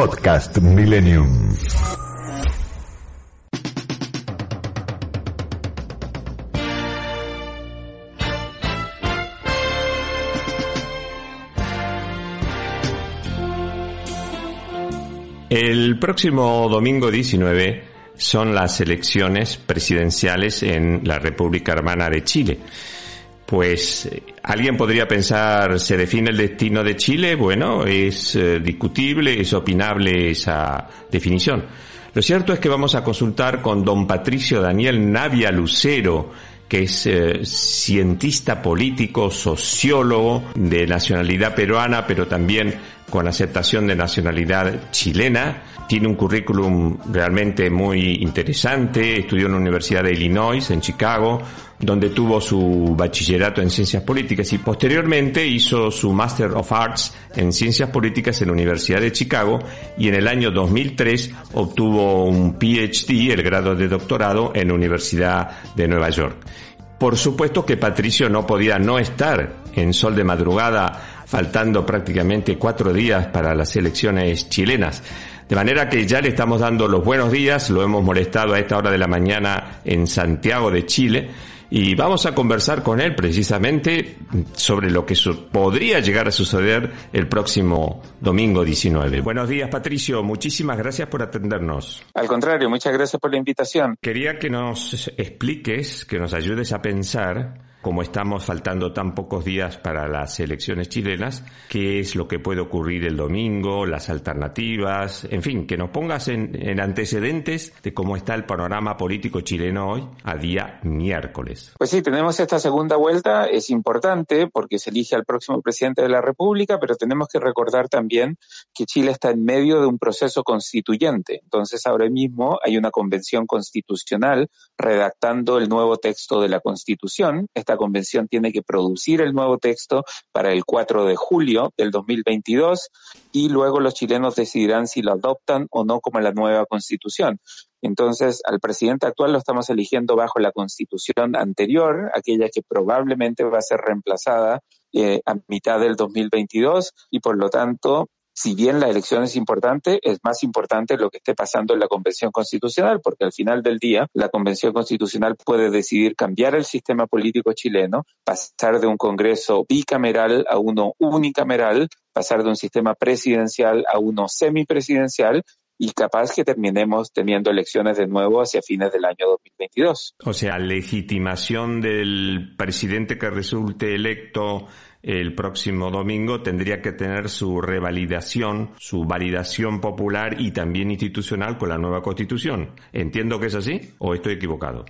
Podcast Millennium. El próximo domingo 19 son las elecciones presidenciales en la República Hermana de Chile. Pues alguien podría pensar, ¿se define el destino de Chile? Bueno, es eh, discutible, es opinable esa definición. Lo cierto es que vamos a consultar con don Patricio Daniel Navia Lucero, que es eh, cientista político, sociólogo de nacionalidad peruana, pero también con aceptación de nacionalidad chilena. Tiene un currículum realmente muy interesante. Estudió en la Universidad de Illinois, en Chicago, donde tuvo su bachillerato en ciencias políticas y posteriormente hizo su Master of Arts en ciencias políticas en la Universidad de Chicago y en el año 2003 obtuvo un PhD, el grado de doctorado, en la Universidad de Nueva York. Por supuesto que Patricio no podía no estar en Sol de Madrugada, faltando prácticamente cuatro días para las elecciones chilenas. De manera que ya le estamos dando los buenos días, lo hemos molestado a esta hora de la mañana en Santiago de Chile y vamos a conversar con él precisamente sobre lo que podría llegar a suceder el próximo domingo 19. Buenos días, Patricio. Muchísimas gracias por atendernos. Al contrario, muchas gracias por la invitación. Quería que nos expliques, que nos ayudes a pensar como estamos faltando tan pocos días para las elecciones chilenas, qué es lo que puede ocurrir el domingo, las alternativas, en fin, que nos pongas en, antecedentes de cómo está el panorama político chileno hoy, a día miércoles. Pues sí, tenemos esta segunda vuelta, es importante porque se elige al próximo presidente de la República, pero tenemos que recordar también que Chile está en medio de un proceso constituyente. Entonces ahora mismo hay una convención constitucional redactando el nuevo texto de la Constitución esta convención tiene que producir el nuevo texto para el 4 de julio del 2022 y luego los chilenos decidirán si lo adoptan o no como la nueva constitución. Entonces, al presidente actual lo estamos eligiendo bajo la constitución anterior, aquella que probablemente va a ser reemplazada eh, a mitad del 2022 y por lo tanto si bien la elección es importante, es más importante lo que esté pasando en la Convención Constitucional, porque al final del día la Convención Constitucional puede decidir cambiar el sistema político chileno, pasar de un Congreso bicameral a uno unicameral, pasar de un sistema presidencial a uno semipresidencial y capaz que terminemos teniendo elecciones de nuevo hacia fines del año 2022. O sea, legitimación del presidente que resulte electo el próximo domingo tendría que tener su revalidación, su validación popular y también institucional con la nueva constitución. ¿Entiendo que es así o estoy equivocado?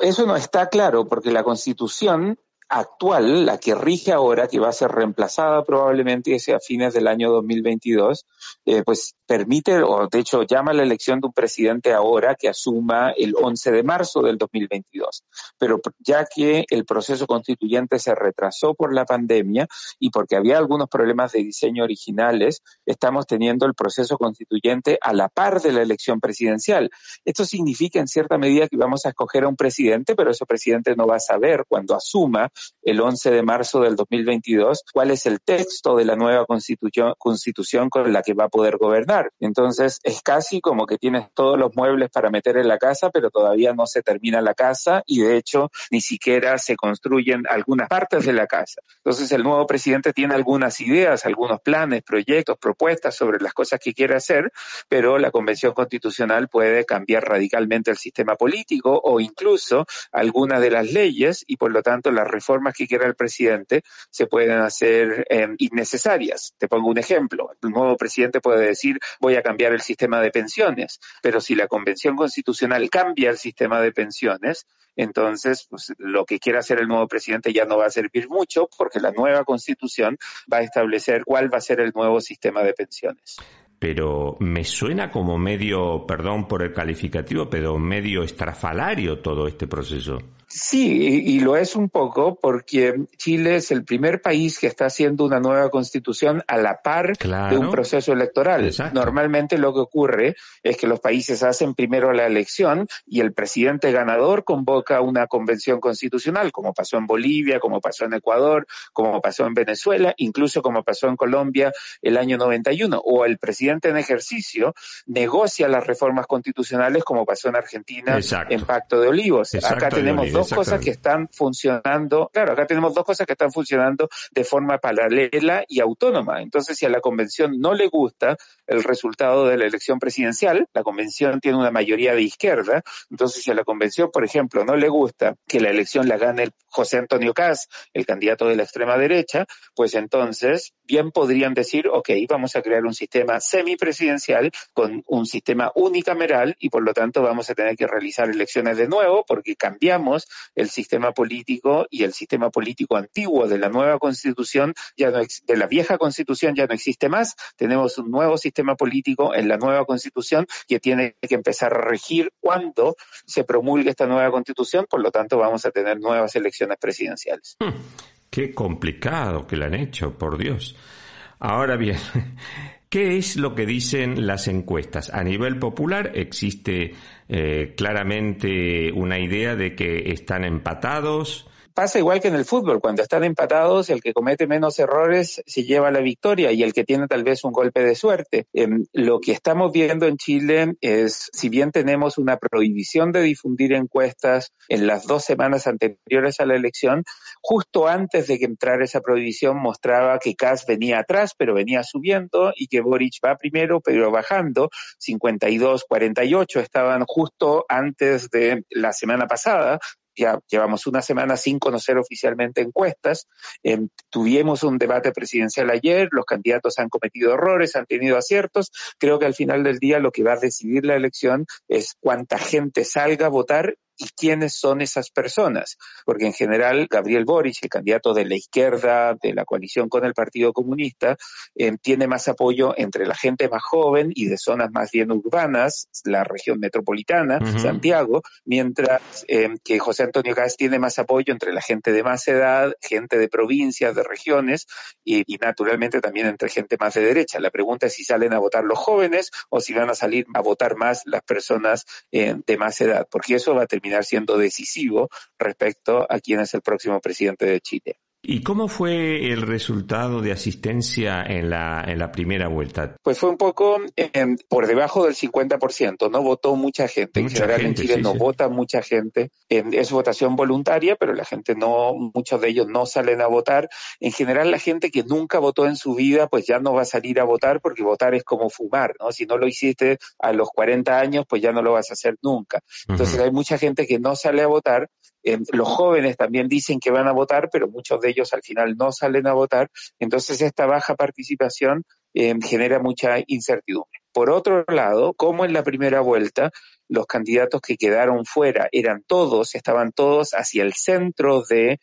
eso no está claro porque la constitución actual, la que rige ahora, que va a ser reemplazada probablemente hacia fines del año 2022, eh, pues permite, o de hecho llama a la elección de un presidente ahora que asuma el 11 de marzo del 2022. Pero ya que el proceso constituyente se retrasó por la pandemia y porque había algunos problemas de diseño originales, estamos teniendo el proceso constituyente a la par de la elección presidencial. Esto significa en cierta medida que vamos a escoger a un presidente, pero ese presidente no va a saber cuando asuma el 11 de marzo del 2022 cuál es el texto de la nueva constitución, constitución con la que va a poder gobernar. Entonces es casi como que tienes todos los muebles para meter en la casa, pero todavía no se termina la casa y de hecho ni siquiera se construyen algunas partes de la casa. Entonces el nuevo presidente tiene algunas ideas, algunos planes, proyectos, propuestas sobre las cosas que quiere hacer, pero la Convención Constitucional puede cambiar radicalmente el sistema político o incluso algunas de las leyes y por lo tanto las reformas que quiera el presidente se pueden hacer eh, innecesarias. Te pongo un ejemplo. El nuevo presidente puede decir voy a cambiar el sistema de pensiones. Pero si la Convención Constitucional cambia el sistema de pensiones, entonces pues, lo que quiera hacer el nuevo presidente ya no va a servir mucho porque la nueva Constitución va a establecer cuál va a ser el nuevo sistema de pensiones. pero me suena como medio, perdón por el calificativo, pero medio estrafalario todo este proceso. Sí, y, lo es un poco porque Chile es el primer país que está haciendo una nueva constitución a la par de un proceso electoral. Normalmente lo que ocurre es que los países hacen primero la elección y el presidente ganador convoca una convención constitucional, como pasó en Bolivia, como pasó en Ecuador, como pasó en Venezuela, incluso como pasó en Colombia el año 91. O el presidente en ejercicio negocia las reformas constitucionales, como pasó en Argentina en Pacto de Olivos. Acá tenemos dos dos cosas que están funcionando, claro, acá tenemos dos cosas que están funcionando de forma paralela y autónoma. Entonces, si a la convención no le gusta el resultado de la elección presidencial, la convención tiene una mayoría de izquierda, entonces si a la convención, por ejemplo, no le gusta que la elección la gane el José Antonio Caz, el candidato de la extrema derecha, pues entonces bien podrían decir, ok, vamos a crear un sistema semipresidencial con un sistema unicameral y por lo tanto vamos a tener que realizar elecciones de nuevo porque cambiamos el sistema político y el sistema político antiguo de la nueva constitución, ya no de la vieja constitución ya no existe más, tenemos un nuevo sistema político en la nueva constitución que tiene que empezar a regir cuando se promulgue esta nueva constitución, por lo tanto vamos a tener nuevas elecciones presidenciales. Hmm, qué complicado que lo han hecho, por Dios. Ahora bien, ¿Qué es lo que dicen las encuestas? A nivel popular existe eh, claramente una idea de que están empatados, pasa igual que en el fútbol, cuando están empatados, el que comete menos errores se lleva la victoria y el que tiene tal vez un golpe de suerte. Em, lo que estamos viendo en Chile es, si bien tenemos una prohibición de difundir encuestas en las dos semanas anteriores a la elección, justo antes de que entrara esa prohibición mostraba que Kass venía atrás, pero venía subiendo y que Boric va primero, pero bajando. 52, 48 estaban justo antes de la semana pasada, ya llevamos una semana sin conocer oficialmente encuestas. Em, tuvimos un debate presidencial ayer, los candidatos han cometido errores, han tenido aciertos. Creo que al final del día lo que va a decidir la elección es cuánta gente salga a votar y quiénes son esas personas. Porque en general, Gabriel Boric, el candidato de la izquierda, de la coalición con el Partido Comunista, eh, tiene más apoyo entre la gente más joven y de zonas más bien urbanas, la región metropolitana, Santiago, mientras eh, que José Antonio Gas tiene más apoyo entre la gente de más edad, gente de provincias, de regiones y, naturalmente también entre gente más de derecha. La pregunta es si salen a votar los jóvenes o si van a salir a votar más las personas eh, de más edad, porque eso va a terminar siendo decisivo respecto a quién es el próximo presidente de Chile. ¿Y cómo fue el resultado de asistencia en la, en la primera vuelta? Pues fue un poco em, por debajo del 50%, no votó mucha gente. en general en Chile no vota mucha gente. Em, es votación voluntaria, pero la gente no, muchos de ellos no salen a votar. En general la gente que nunca votó en su vida, pues ya no va a salir a votar porque votar es como fumar, ¿no? Si no lo hiciste a los 40 años, pues ya no lo vas a hacer nunca. Entonces hay mucha gente que no sale a votar. Em, los jóvenes también dicen que van a votar, pero muchos de ellos al final no salen a votar, entonces esta baja participación eh, genera mucha incertidumbre. Por otro lado, como en la primera vuelta, los candidatos que quedaron fuera eran todos, estaban todos hacia el centro de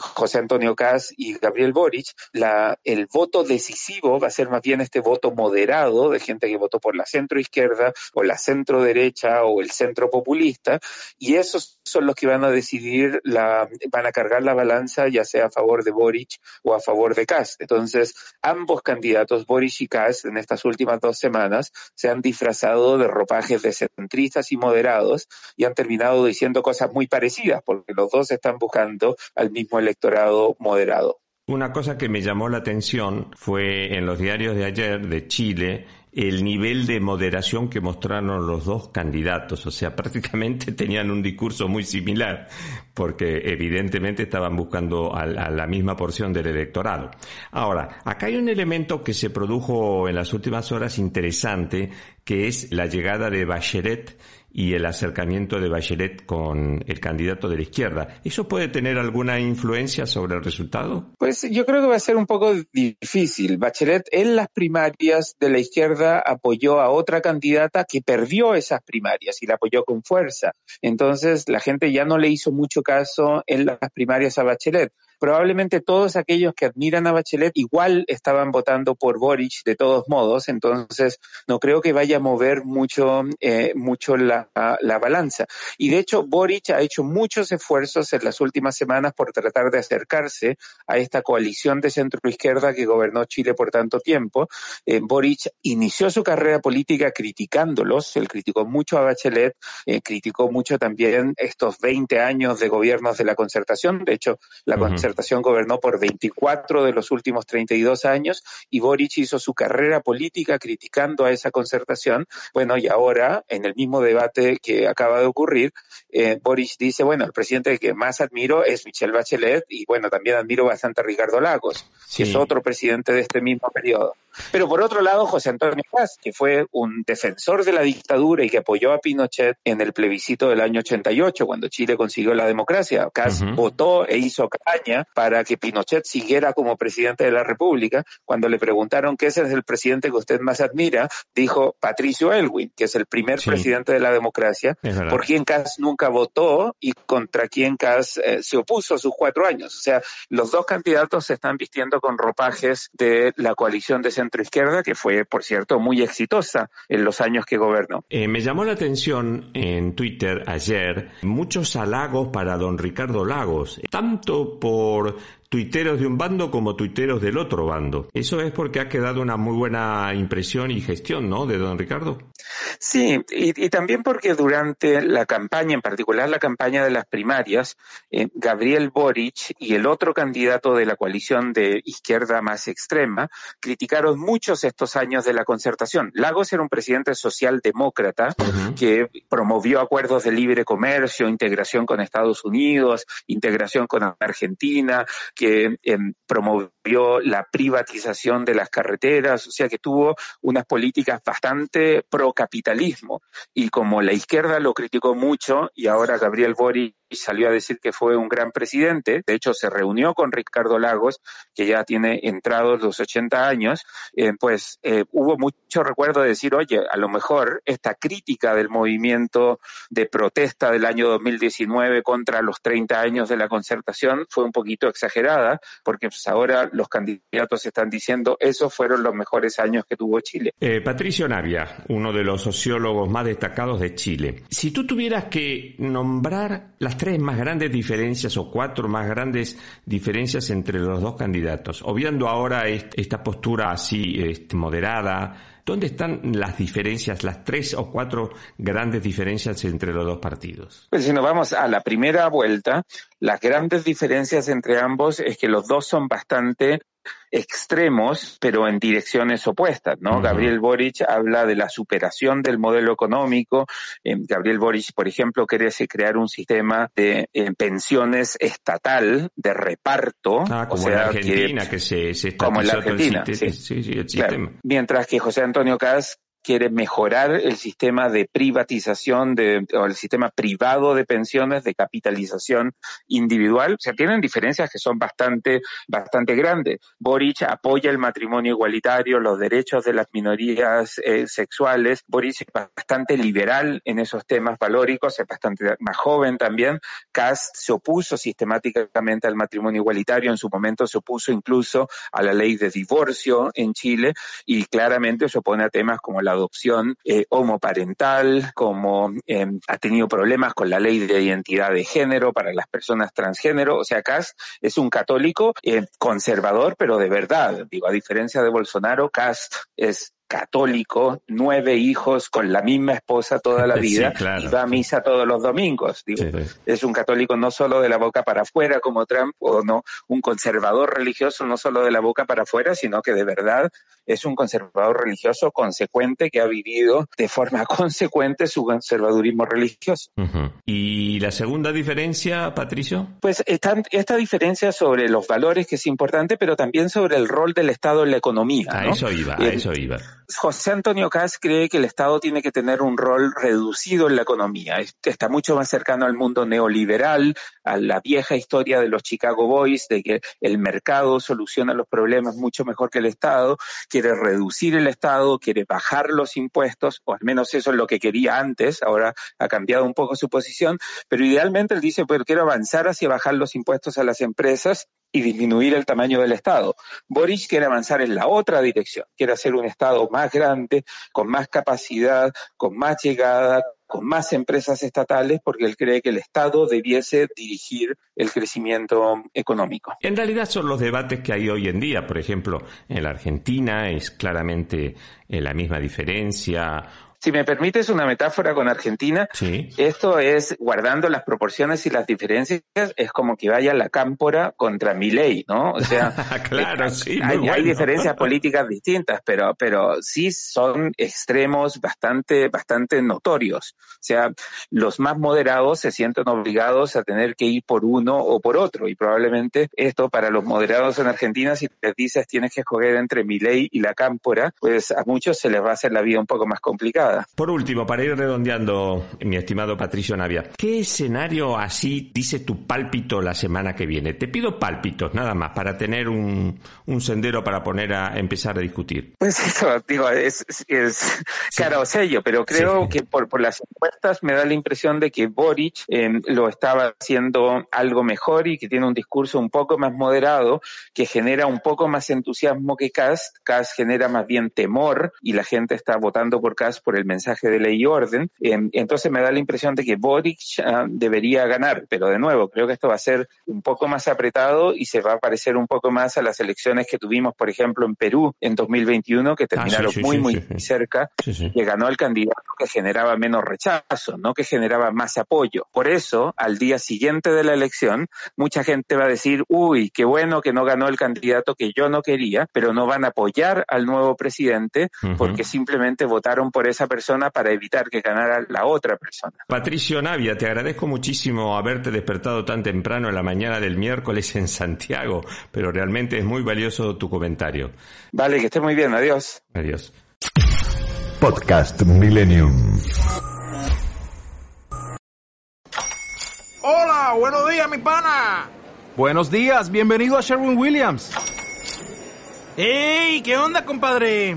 José Antonio Caz y Gabriel Boric, la, el voto decisivo va a ser más bien este voto moderado de gente que votó por la centro izquierda o la centro derecha o el centro populista, y esos son los que van a decidir, la, van a cargar la balanza ya sea a favor de Boric o a favor de Caz. Entonces, ambos candidatos, Boric y Caz, en estas últimas dos semanas, se han disfrazado de ropajes de centristas y moderados y han terminado diciendo cosas muy parecidas, porque los dos están buscando al mismo electorado moderado. Una cosa que me llamó la atención fue en los diarios de ayer de Chile el nivel de moderación que mostraron los dos candidatos. O sea, prácticamente tenían un discurso muy similar, porque evidentemente estaban buscando a, la misma porción del electorado. Ahora, acá hay un elemento que se produjo en las últimas horas interesante, que es la llegada de Bachelet y el acercamiento de Bachelet con el candidato de la izquierda. ¿Eso puede tener alguna influencia sobre el resultado? Pues yo creo que va a ser un poco difícil. Bachelet en las primarias de la izquierda apoyó a otra candidata que perdió esas primarias y la apoyó con fuerza. Entonces la gente ya no le hizo mucho caso en las primarias a Bachelet probablemente todos aquellos que admiran a Bachelet igual estaban votando por Boric de todos modos, entonces no creo que vaya a mover mucho, eh, mucho la, la balanza. Y de hecho, Boric ha hecho muchos esfuerzos en las últimas semanas por tratar de acercarse a esta coalición de centro izquierda que gobernó Chile por tanto tiempo. Eh, Boric inició su carrera política criticándolos, él criticó mucho a Bachelet, eh, criticó mucho también estos 20 años de gobiernos de la concertación, de hecho la concertación gobernó por 24 de los últimos 32 años y Boric hizo su carrera política criticando a esa concertación. Bueno, y ahora, en el mismo debate que acaba de ocurrir, eh, Boric dice, bueno, el presidente que más admiro es Michelle Bachelet y bueno, también admiro bastante a Ricardo Lagos, que es otro presidente de este mismo periodo. Pero por otro lado, José Antonio Paz, que fue un defensor de la dictadura y que apoyó a Pinochet en el plebiscito del año 88, cuando Chile consiguió la democracia. Cas votó e hizo campaña para que Pinochet siguiera como presidente de la República. Cuando le preguntaron qué es el presidente que usted más admira, dijo Patricio Elwin, que es el primer presidente de la democracia, por quien Cas nunca votó y contra quien Cas eh, se opuso a sus cuatro años. O sea, los dos candidatos se están vistiendo con ropajes de la coalición de centroizquierda, que fue, por cierto, muy exitosa en los años que gobernó. Eh, me llamó la atención en Twitter ayer muchos halagos para don Ricardo Lagos, tanto por tuiteros de un bando como tuiteros del otro bando. Eso es porque ha quedado una muy buena impresión y gestión, ¿no? De don Ricardo. Sí, y, también porque durante la campaña, en particular la campaña de las primarias, eh, Gabriel Boric y el otro candidato de la coalición de izquierda más extrema criticaron muchos estos años de la concertación. Lagos era un presidente socialdemócrata que promovió acuerdos de libre comercio, integración con Estados Unidos, integración con Argentina, que em, promovió la privatización de las carreteras, o sea que tuvo unas políticas bastante pro capitalismo. Y como la izquierda lo criticó mucho y ahora Gabriel Boric salió a decir que fue un gran presidente, de hecho se reunió con Ricardo Lagos, que ya tiene entrados los 80 años, eh, pues eh, hubo mucho recuerdo de decir, oye, a lo mejor esta crítica del movimiento de protesta del año 2019 contra los 30 años de la concertación fue un poquito exagerada, porque pues ahora los candidatos están diciendo esos fueron los mejores años que tuvo Chile. Eh, Patricio Navia, uno de los sociólogos más destacados de Chile. Si tú tuvieras que nombrar las tres más grandes diferencias o cuatro más grandes diferencias entre los dos candidatos, obviando ahora esta postura así este, moderada, ¿dónde están las diferencias, las tres o cuatro grandes diferencias entre los dos partidos? Pues si nos vamos a la primera vuelta, las grandes diferencias entre ambos es que los dos son bastante extremos, pero en direcciones opuestas, ¿no? Gabriel Boric habla de la superación del modelo económico. Eh, Gabriel Boric, por ejemplo, quiere crear un sistema de eh, pensiones estatal, de reparto. Ah, como en Argentina, que, se, se como en la Argentina, sí. Sí, el sistema. Mientras que José Antonio Caz quiere mejorar el sistema de privatización de, o el sistema privado de pensiones, de capitalización individual. O sea, tienen diferencias que son bastante, bastante grandes. Boric apoya el matrimonio igualitario, los derechos de las minorías eh, sexuales. Boric es bastante liberal en esos temas valóricos, es bastante más joven también. Cast se opuso sistemáticamente al matrimonio igualitario, en su momento se opuso incluso a la ley de divorcio en Chile y claramente se opone a temas como la adopción eh, homoparental, como em, ha tenido problemas con la ley de identidad de género para las personas transgénero. O sea, Kass es un católico eh, conservador, pero de verdad. Digo, a diferencia de Bolsonaro, Cast es católico, nueve hijos con la misma esposa toda la vida y va a misa todos los domingos. Es un católico no solo de la boca para afuera como Trump o no, un conservador religioso no solo de la boca para afuera, sino que de verdad es un conservador religioso consecuente que ha vivido de forma consecuente su conservadurismo religioso. ¿Y la segunda diferencia, Patricio? Pues esta, esta diferencia sobre los valores que es importante, pero también sobre el rol del Estado en la economía. A eso iba, a eso iba. José Antonio Kass cree que el Estado tiene que tener un rol reducido en la economía. Está mucho más cercano al mundo neoliberal, a la vieja historia de los Chicago Boys, de que el mercado soluciona los problemas mucho mejor que el Estado. Quiere reducir el Estado, quiere bajar los impuestos, o al menos eso es lo que quería antes. Ahora ha cambiado un poco su posición, pero idealmente él dice, pues quiero avanzar hacia bajar los impuestos a las empresas y disminuir el tamaño del Estado. Boric quiere avanzar en la otra dirección, quiere hacer un Estado más grande, con más capacidad, con más llegada, con más empresas estatales porque él cree que el Estado debiese dirigir el crecimiento económico. En realidad son los debates que hay hoy en día. Por ejemplo, en la Argentina es claramente eh, la misma diferencia si me permites una metáfora con Argentina, esto es, guardando las proporciones y las diferencias, es como que vaya la cámpora contra mi ley, ¿no? O sea, claro, sí, hay, diferencias políticas distintas, pero, pero sí son extremos bastante, bastante notorios. O sea, los más moderados se sienten obligados a tener que ir por uno o por otro, y probablemente esto para los moderados en Argentina, si te dices tienes que escoger entre mi ley y la cámpora, pues a muchos se les va a hacer la vida un poco más complicada. Por último, para ir redondeando, mi estimado Patricio Navia, ¿qué escenario así dice tu pálpito la semana que viene? Te pido pálpitos, nada más, para tener un, sendero para poner a empezar a discutir. Pues eso, digo, es, es cara o sello, pero creo que por, las encuestas me da la impresión de que Boric em, lo estaba haciendo algo mejor y que tiene un discurso un poco más moderado, que genera un poco más entusiasmo que Cast. Cast genera más bien temor y la gente está votando por Cast por el mensaje de ley y orden. Em, entonces me da la impresión de que Boric debería ganar, pero de nuevo, creo que esto va a ser un poco más apretado y se va a parecer un poco más a las elecciones que tuvimos, por ejemplo, en Perú en 2021, que ah, terminaron muy, muy cerca, que ganó el candidato que generaba menos rechazo, no que generaba más apoyo. Por eso, al día siguiente de la elección, mucha gente va a decir, uy, qué bueno que no ganó el candidato que yo no quería, pero no van a apoyar al nuevo presidente porque simplemente votaron por esa persona para evitar que ganara la otra persona. Patricio Navia, te agradezco muchísimo haberte despertado tan temprano en la mañana del miércoles en Santiago, pero realmente es muy valioso tu comentario. Vale, que esté muy bien, adiós. Adiós. Podcast Millennium. Hola, buenos días, mi pana. Buenos días, bienvenido a Sherwin Williams. ¡Ey! ¿Qué onda, compadre?